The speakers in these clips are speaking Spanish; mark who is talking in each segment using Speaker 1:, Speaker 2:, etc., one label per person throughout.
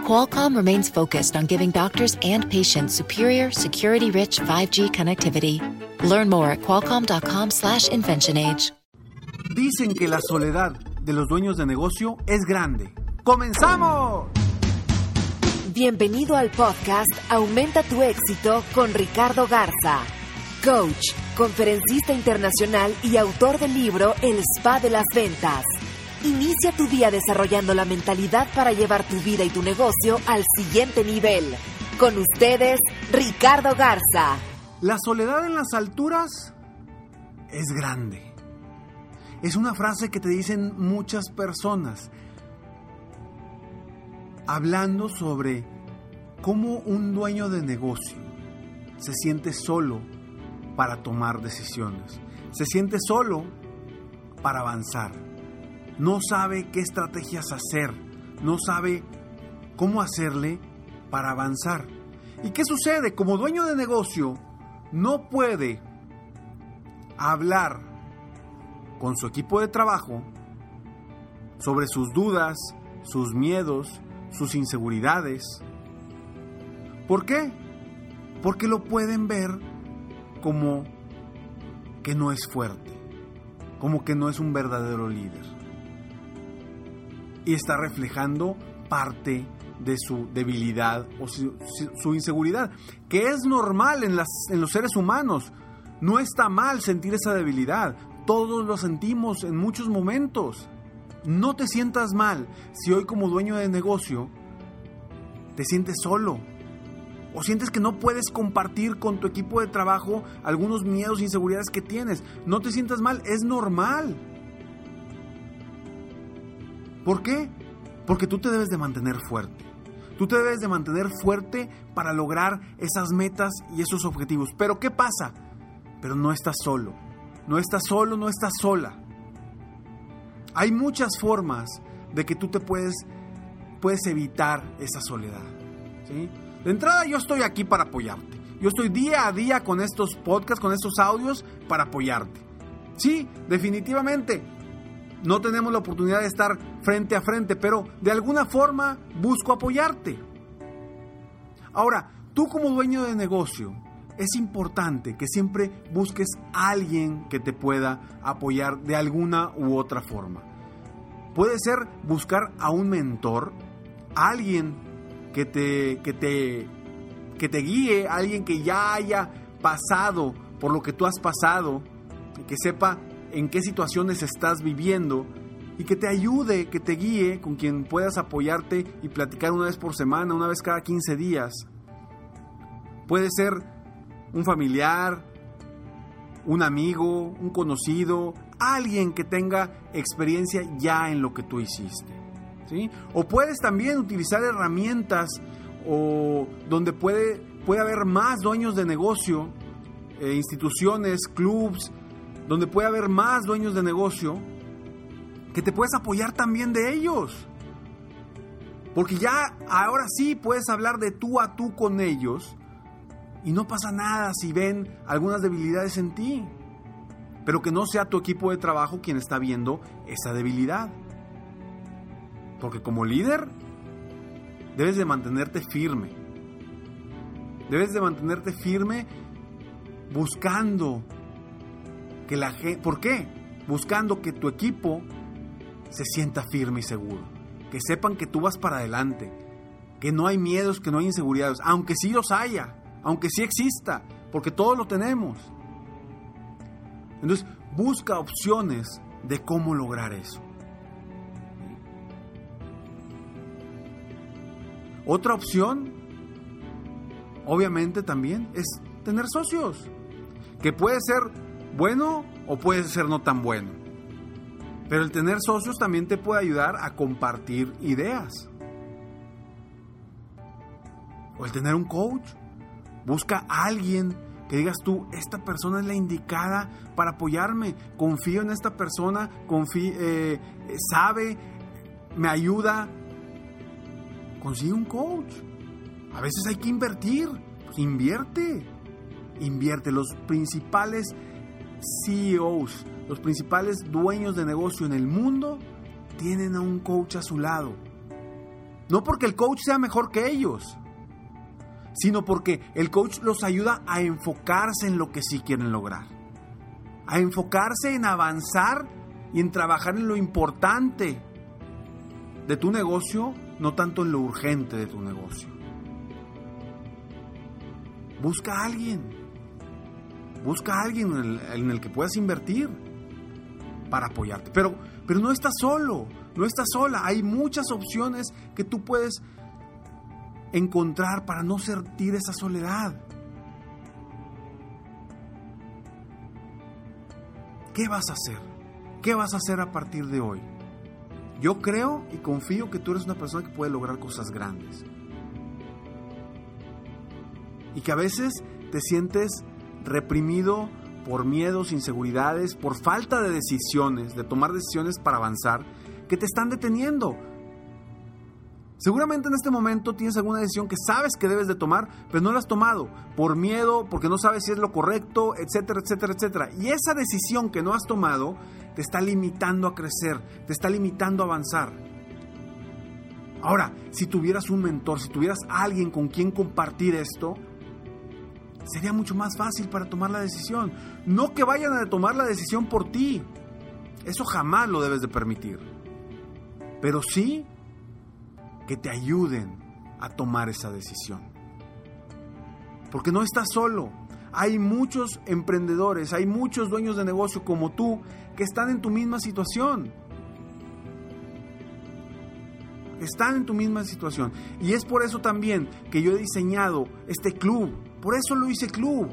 Speaker 1: Qualcomm remains focused on giving doctors and patients superior, security-rich 5G connectivity. Learn more at qualcomm.com/inventionage.
Speaker 2: Dicen que la soledad de los dueños de negocio es grande. ¡Comenzamos!
Speaker 3: Bienvenido al podcast Aumenta tu éxito con Ricardo Garza, coach, conferencista internacional y autor del libro El Spa de las Ventas. Inicia tu día desarrollando la mentalidad para llevar tu vida y tu negocio al siguiente nivel. Con ustedes, Ricardo Garza.
Speaker 2: La soledad en las alturas es grande. Es una frase que te dicen muchas personas hablando sobre cómo un dueño de negocio se siente solo para tomar decisiones. Se siente solo para avanzar. No sabe qué estrategias hacer. No sabe cómo hacerle para avanzar. ¿Y qué sucede? Como dueño de negocio, no puede hablar con su equipo de trabajo sobre sus dudas, sus miedos, sus inseguridades. ¿Por qué? Porque lo pueden ver como que no es fuerte, como que no es un verdadero líder. Y está reflejando parte de su debilidad o su, inseguridad, que es normal en, en los seres humanos. No está mal sentir esa debilidad, todos lo sentimos en muchos momentos. No te sientas mal si hoy como dueño de negocio te sientes solo o sientes que no puedes compartir con tu equipo de trabajo algunos miedos e inseguridades que tienes. No te sientas mal, es normal. ¿Por qué? Porque tú te debes de mantener fuerte. Tú te debes de mantener fuerte para lograr esas metas y esos objetivos. Pero ¿qué pasa? Pero no estás solo. No estás solo, no estás sola. Hay muchas formas de que tú te puedes, puedes evitar esa soledad. ¿sí? De entrada yo estoy aquí para apoyarte. Yo estoy día a día con estos podcasts, con estos audios para apoyarte. Sí, definitivamente. No tenemos la oportunidad de estar frente a frente, pero de alguna forma busco apoyarte. Ahora, tú como dueño de negocio, es importante que siempre busques a alguien que te pueda apoyar de alguna u otra forma. Puede ser buscar a un mentor, a alguien que te, que te, que te guíe, alguien que ya haya pasado por lo que tú has pasado, y que sepa en qué situaciones estás viviendo y que te ayude, que te guíe, con quien puedas apoyarte y platicar una vez por semana, una vez cada 15 días. Puede ser un familiar, un amigo, un conocido, alguien que tenga experiencia ya en lo que tú hiciste. ¿sí? O puedes también utilizar herramientas o donde puede, puede haber más dueños de negocio, eh, instituciones, clubs, donde puede haber más dueños de negocio, que te puedes apoyar también de ellos. Porque ya ahora sí puedes hablar de tú a tú con ellos y no pasa nada si ven algunas debilidades en ti. Pero que no sea tu equipo de trabajo quien está viendo esa debilidad. Porque como líder debes de mantenerte firme. Debes de mantenerte firme buscando que la gente... ¿Por qué? Buscando que tu equipo se sienta firme y seguro. Que sepan que tú vas para adelante. Que no hay miedos, que no hay inseguridades. Aunque sí los haya aunque sí exista, porque todos lo tenemos. Entonces, busca opciones de cómo lograr eso. Otra opción, obviamente también, es tener socios, que puede ser bueno o puede ser no tan bueno. Pero el tener socios también te puede ayudar a compartir ideas. O el tener un coach Busca a alguien que digas tú, esta persona es la indicada para apoyarme, confío en esta persona, eh, sabe, me ayuda. Consigue un coach. A veces hay que invertir, invierte, invierte. Los principales CEOs, los principales dueños de negocio en el mundo tienen a un coach a su lado. No porque el coach sea mejor que ellos, sino porque el coach los ayuda a enfocarse en lo que sí quieren lograr. A enfocarse en avanzar y en trabajar en lo importante de tu negocio, no tanto en lo urgente de tu negocio. Busca a alguien. Busca a alguien en el, que puedas invertir para apoyarte. Pero, pero no estás solo, no estás sola. Hay muchas opciones que tú puedes encontrar para no sentir esa soledad. ¿Qué vas a hacer? ¿Qué vas a hacer a partir de hoy? Yo creo y confío que tú eres una persona que puede lograr cosas grandes. Y que a veces te sientes reprimido por miedos, inseguridades, por falta de decisiones, de tomar decisiones para avanzar, que te están deteniendo. Seguramente en este momento tienes alguna decisión que sabes que debes de tomar, pero no la has tomado por miedo, porque no sabes si es lo correcto, etcétera, etcétera, etcétera. Y esa decisión que no has tomado te está limitando a crecer, te está limitando a avanzar. Ahora, si tuvieras un mentor, si tuvieras alguien con quien compartir esto, sería mucho más fácil para tomar la decisión. No que vayan a tomar la decisión por ti. Eso jamás lo debes de permitir. Pero sí que te ayuden a tomar esa decisión. Porque no estás solo. Hay muchos emprendedores, hay muchos dueños de negocio como tú que están en tu misma situación. Están en tu misma situación. Y es por eso también que yo he diseñado este club. Por eso lo hice club.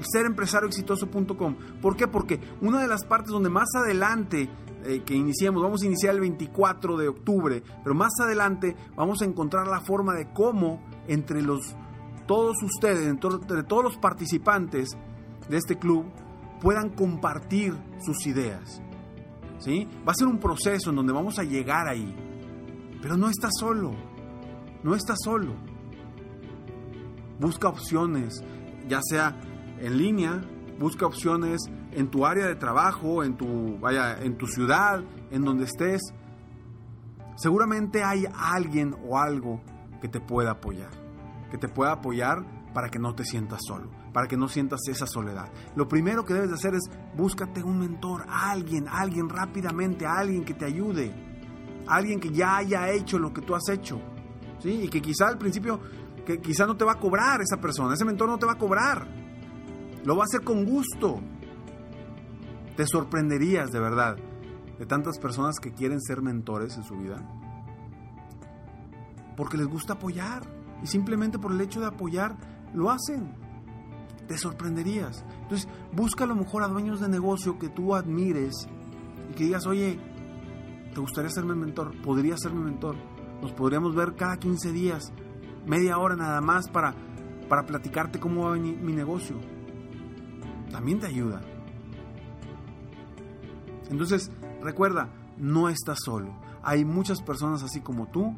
Speaker 2: Serempresarioexitoso.com. ¿Por qué? Porque una de las partes donde más adelante eh, que iniciemos, vamos a iniciar el 24 de octubre, pero más adelante vamos a encontrar la forma de cómo entre los todos ustedes, entre todos los participantes de este club, puedan compartir sus ideas. ¿Sí? Va a ser un proceso en donde vamos a llegar ahí. Pero no estás solo. No estás solo. Busca opciones, ya sea en línea, busca opciones en tu área de trabajo, en tu, vaya, en tu ciudad, en donde estés. Seguramente hay alguien o algo que te pueda apoyar, que te pueda apoyar para que no te sientas solo, para que no sientas esa soledad. Lo primero que debes de hacer es búscate un mentor, alguien, alguien rápidamente, alguien que te ayude, alguien que ya haya hecho lo que tú has hecho, ¿sí? Y que quizá al principio, que quizá no te va a cobrar esa persona, ese mentor no te va a cobrar, lo va a hacer con gusto. Te sorprenderías de verdad de tantas personas que quieren ser mentores en su vida. Porque les gusta apoyar. Y simplemente por el hecho de apoyar, lo hacen. Te sorprenderías. Entonces, busca a lo mejor a dueños de negocio que tú admires y que digas, oye, ¿te gustaría ser mi mentor? ¿Podría ser mi mentor? Nos podríamos ver cada 15 días, media hora nada más para, para platicarte cómo va mi, mi negocio. También te ayuda. Entonces, recuerda, no estás solo. Hay muchas personas así como tú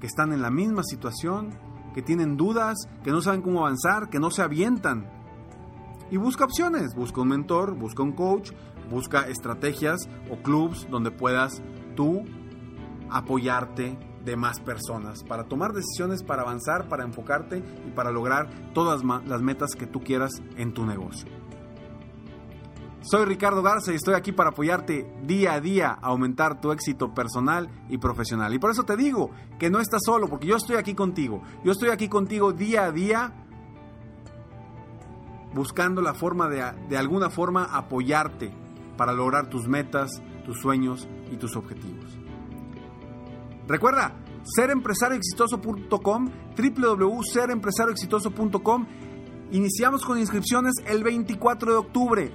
Speaker 2: que están en la misma situación, que tienen dudas, que no saben cómo avanzar, que no se avientan. Y busca opciones, busca un mentor, busca un coach, busca estrategias o clubs donde puedas tú apoyarte de más personas para tomar decisiones, para avanzar, para enfocarte y para lograr todas las metas que tú quieras en tu negocio. Soy Ricardo Garza y estoy aquí para apoyarte día a día a aumentar tu éxito personal y profesional. Y por eso te digo que no estás solo, porque yo estoy aquí contigo. Yo estoy aquí contigo día a día buscando la forma de, de alguna forma apoyarte para lograr tus metas, tus sueños y tus objetivos. Recuerda, serempresarioexitoso.com, www.serempresarioexitoso.com. Iniciamos con inscripciones el 24 de octubre.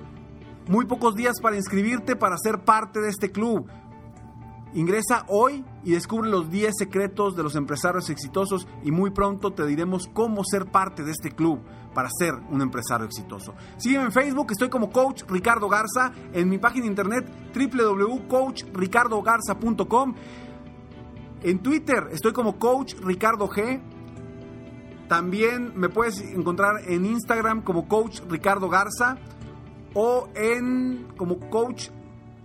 Speaker 2: Muy pocos días para inscribirte para ser parte de este club. Ingresa hoy y descubre los 10 secretos de los empresarios exitosos y muy pronto te diremos cómo ser parte de este club para ser un empresario exitoso. Sígueme en Facebook, estoy como Coach Ricardo Garza, en mi página de internet www.coachricardogarza.com. En Twitter estoy como Coach Ricardo G. También me puedes encontrar en Instagram como Coach Ricardo Garza o en como Coach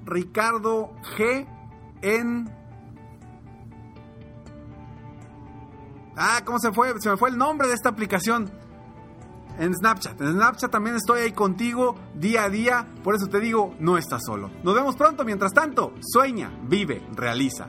Speaker 2: Ricardo G en... Ah, ¿cómo se fue? Se me fue el nombre de esta aplicación. En Snapchat. En Snapchat también estoy ahí contigo día a día. Por eso te digo, no estás solo. Nos vemos pronto. Mientras tanto, sueña, vive, realiza.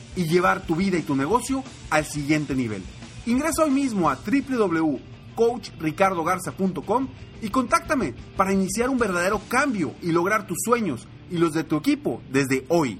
Speaker 2: y llevar tu vida y tu negocio al siguiente nivel. Ingresa hoy mismo a www.coachricardogarza.com y contáctame para iniciar un verdadero cambio y lograr tus sueños y los de tu equipo desde hoy.